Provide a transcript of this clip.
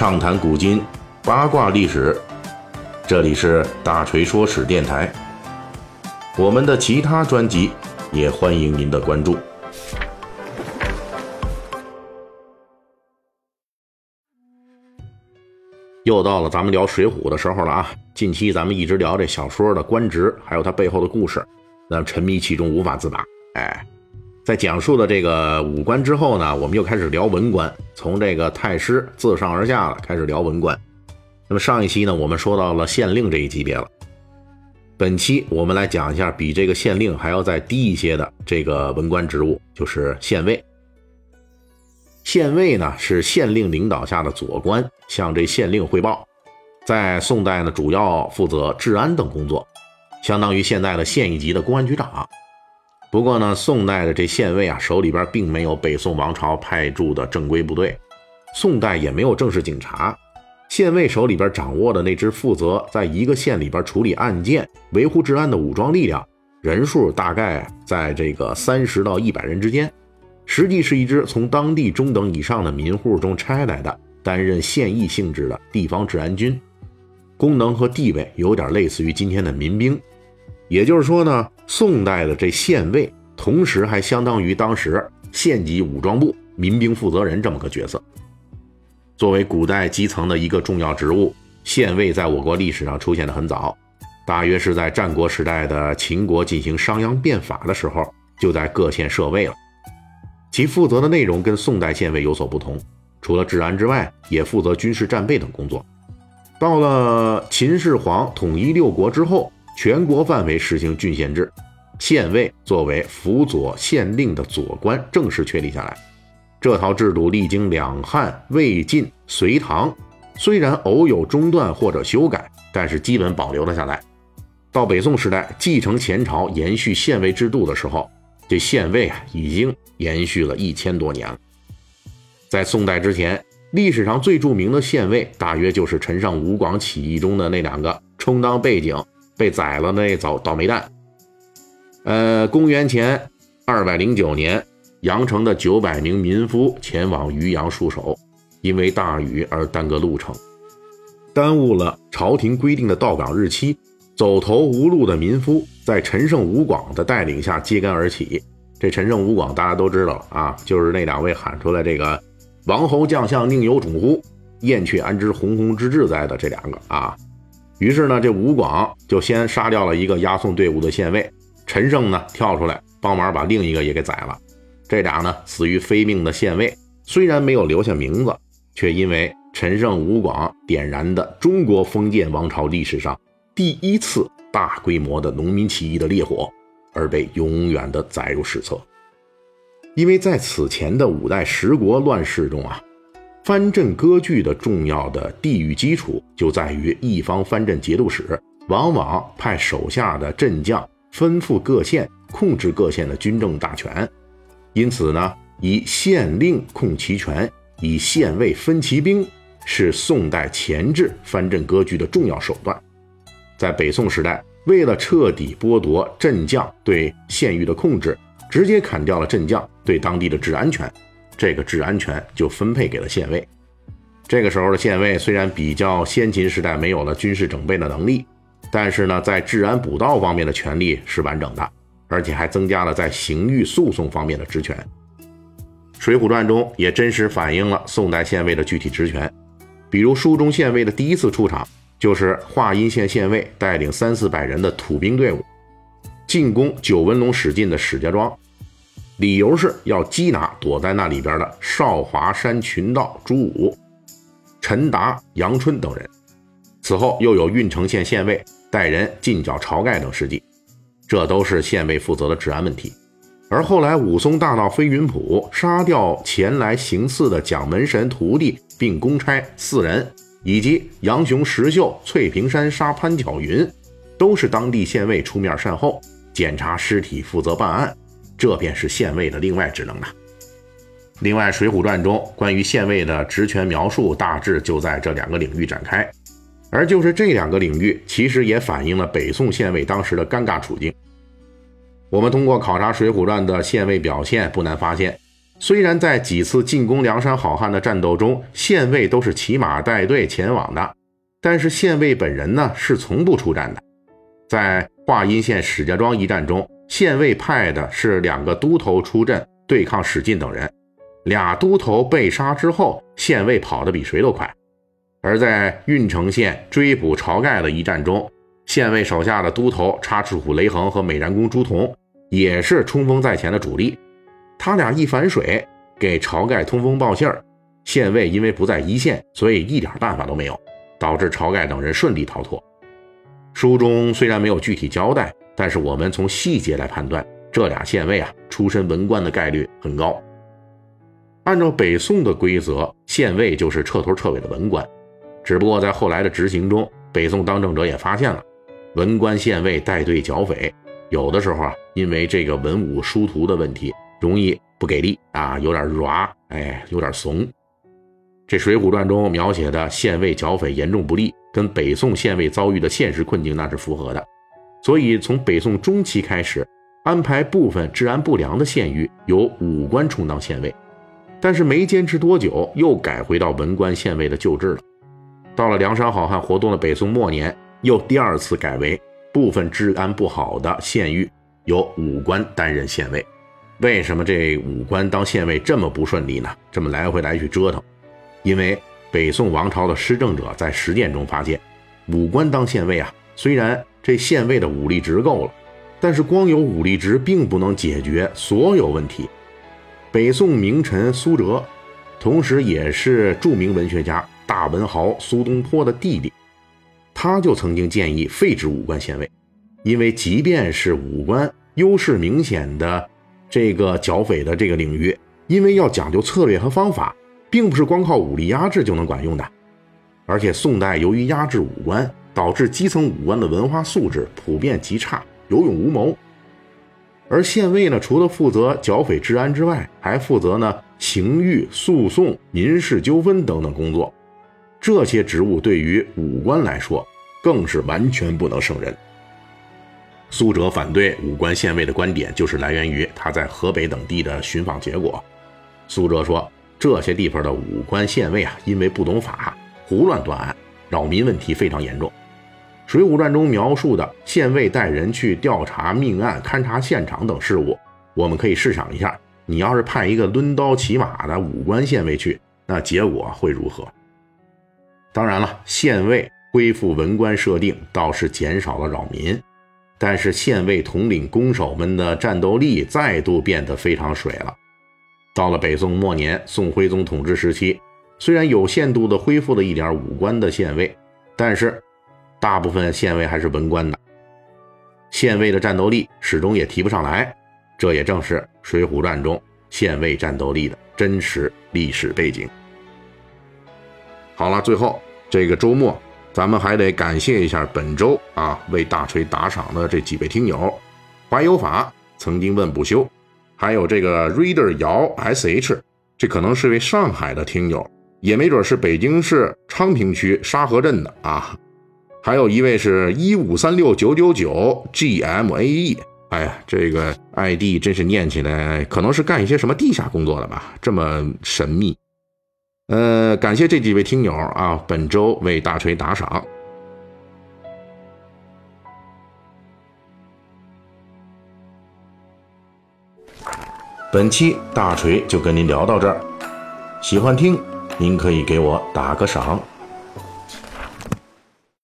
畅谈古今，八卦历史。这里是大锤说史电台。我们的其他专辑也欢迎您的关注。又到了咱们聊《水浒》的时候了啊！近期咱们一直聊这小说的官职，还有它背后的故事，那沉迷其中无法自拔。哎。在讲述了这个武官之后呢，我们又开始聊文官，从这个太师自上而下了开始聊文官。那么上一期呢，我们说到了县令这一级别了。本期我们来讲一下比这个县令还要再低一些的这个文官职务，就是县尉。县尉呢是县令领导下的左官，向这县令汇报。在宋代呢，主要负责治安等工作，相当于现在的县一级的公安局长。不过呢，宋代的这县尉啊，手里边并没有北宋王朝派驻的正规部队，宋代也没有正式警察，县尉手里边掌握的那支负责在一个县里边处理案件、维护治安的武装力量，人数大概在这个三十到一百人之间，实际是一支从当地中等以上的民户中拆来的，担任县役性质的地方治安军，功能和地位有点类似于今天的民兵。也就是说呢，宋代的这县尉，同时还相当于当时县级武装部民兵负责人这么个角色。作为古代基层的一个重要职务，县尉在我国历史上出现的很早，大约是在战国时代的秦国进行商鞅变法的时候，就在各县设尉了。其负责的内容跟宋代县尉有所不同，除了治安之外，也负责军事战备等工作。到了秦始皇统一六国之后。全国范围实行郡县制，县尉作为辅佐县令的左官正式确立下来。这套制度历经两汉、魏晋、隋唐，虽然偶有中断或者修改，但是基本保留了下来。到北宋时代继承前朝延续县尉制度的时候，这县尉啊已经延续了一千多年了。在宋代之前，历史上最著名的县尉大约就是陈胜吴广起义中的那两个充当背景。被宰了那早倒霉蛋。呃，公元前二百零九年，阳城的九百名民夫前往渔阳戍守，因为大雨而耽搁路程，耽误了朝廷规定的到岗日期。走投无路的民夫在陈胜吴广的带领下揭竿而起。这陈胜吴广大家都知道啊，就是那两位喊出来这个“王侯将相宁有种乎？燕雀安知鸿鹄之志在”的这两个啊。于是呢，这吴广就先杀掉了一个押送队伍的县尉，陈胜呢跳出来帮忙把另一个也给宰了。这俩呢死于非命的县尉，虽然没有留下名字，却因为陈胜、吴广点燃的中国封建王朝历史上第一次大规模的农民起义的烈火，而被永远的载入史册。因为在此前的五代十国乱世中啊。藩镇割据的重要的地域基础就在于一方藩镇节度使往往派手下的镇将分赴各县，控制各县的军政大权。因此呢，以县令控其权，以县尉分其兵，是宋代钳制藩镇割据的重要手段。在北宋时代，为了彻底剥夺镇将对县域的控制，直接砍掉了镇将对当地的治安权。这个治安权就分配给了县尉。这个时候的县尉虽然比较先秦时代没有了军事整备的能力，但是呢，在治安补道方面的权力是完整的，而且还增加了在刑狱诉讼方面的职权。《水浒传》中也真实反映了宋代县尉的具体职权，比如书中县尉的第一次出场，就是华阴县县尉带领三四百人的土兵队伍进攻九纹龙史进的史家庄。理由是要缉拿躲在那里边的少华山群盗朱武、陈达、杨春等人。此后又有郓城县县尉带人进剿晁盖等事迹，这都是县尉负责的治安问题。而后来武松大闹飞云浦，杀掉前来行刺的蒋门神徒弟并公差四人，以及杨雄、石秀翠屏山杀潘巧云，都是当地县尉出面善后，检查尸体，负责办案。这便是县尉的另外职能了。另外，《水浒传》中关于县尉的职权描述，大致就在这两个领域展开。而就是这两个领域，其实也反映了北宋县尉当时的尴尬处境。我们通过考察《水浒传》的县尉表现，不难发现，虽然在几次进攻梁山好汉的战斗中，县尉都是骑马带队前往的，但是县尉本人呢是从不出战的。在华阴县史家庄一战中，县尉派的是两个都头出阵对抗史进等人，俩都头被杀之后，县尉跑得比谁都快。而在郓城县追捕晁盖的一战中，县尉手下的都头插翅虎雷横和美髯公朱仝也是冲锋在前的主力。他俩一反水，给晁盖通风报信儿。县尉因为不在一线，所以一点办法都没有，导致晁盖等人顺利逃脱。书中虽然没有具体交代，但是我们从细节来判断，这俩县尉啊，出身文官的概率很高。按照北宋的规则，县尉就是彻头彻尾的文官。只不过在后来的执行中，北宋当政者也发现了，文官县尉带队剿匪，有的时候啊，因为这个文武殊途的问题，容易不给力啊，有点软，哎，有点怂。这《水浒传》中描写的县尉剿匪严重不利，跟北宋县尉遭遇的现实困境那是符合的。所以从北宋中期开始，安排部分治安不良的县域由武官充当县尉，但是没坚持多久，又改回到文官县尉的旧制了。到了梁山好汉活动的北宋末年，又第二次改为部分治安不好的县域由武官担任县尉。为什么这武官当县尉这么不顺利呢？这么来回来去折腾？因为北宋王朝的施政者在实践中发现，武官当县尉啊，虽然这县尉的武力值够了，但是光有武力值并不能解决所有问题。北宋名臣苏辙，同时也是著名文学家。大文豪苏东坡的弟弟，他就曾经建议废止武官县尉，因为即便是武官优势明显的这个剿匪的这个领域，因为要讲究策略和方法，并不是光靠武力压制就能管用的。而且宋代由于压制武官，导致基层武官的文化素质普遍极差，有勇无谋。而县尉呢，除了负责剿匪治安之外，还负责呢刑狱诉讼、民事纠纷等等工作。这些职务对于武官来说，更是完全不能胜任。苏辙反对武官县尉的观点，就是来源于他在河北等地的寻访结果。苏辙说，这些地方的武官县尉啊，因为不懂法，胡乱断案，扰民问题非常严重。《水浒传》中描述的县尉带人去调查命案、勘察现场等事务，我们可以试想一下：你要是派一个抡刀骑马的武官县尉去，那结果会如何？当然了，县尉恢复文官设定倒是减少了扰民，但是县尉统领攻守们的战斗力再度变得非常水了。到了北宋末年，宋徽宗统治时期，虽然有限度的恢复了一点武官的县尉，但是大部分县尉还是文官的，县尉的战斗力始终也提不上来。这也正是《水浒传》中县尉战斗力的真实历史背景。好了，最后这个周末，咱们还得感谢一下本周啊为大锤打赏的这几位听友：怀有法曾经问不休，还有这个 reader 姚 sh，这可能是位上海的听友，也没准是北京市昌平区沙河镇的啊。还有一位是一五三六九九九 gmae，哎呀，这个 ID 真是念起来可能是干一些什么地下工作的吧，这么神秘。呃，感谢这几位听友啊，本周为大锤打赏。本期大锤就跟您聊到这儿，喜欢听您可以给我打个赏。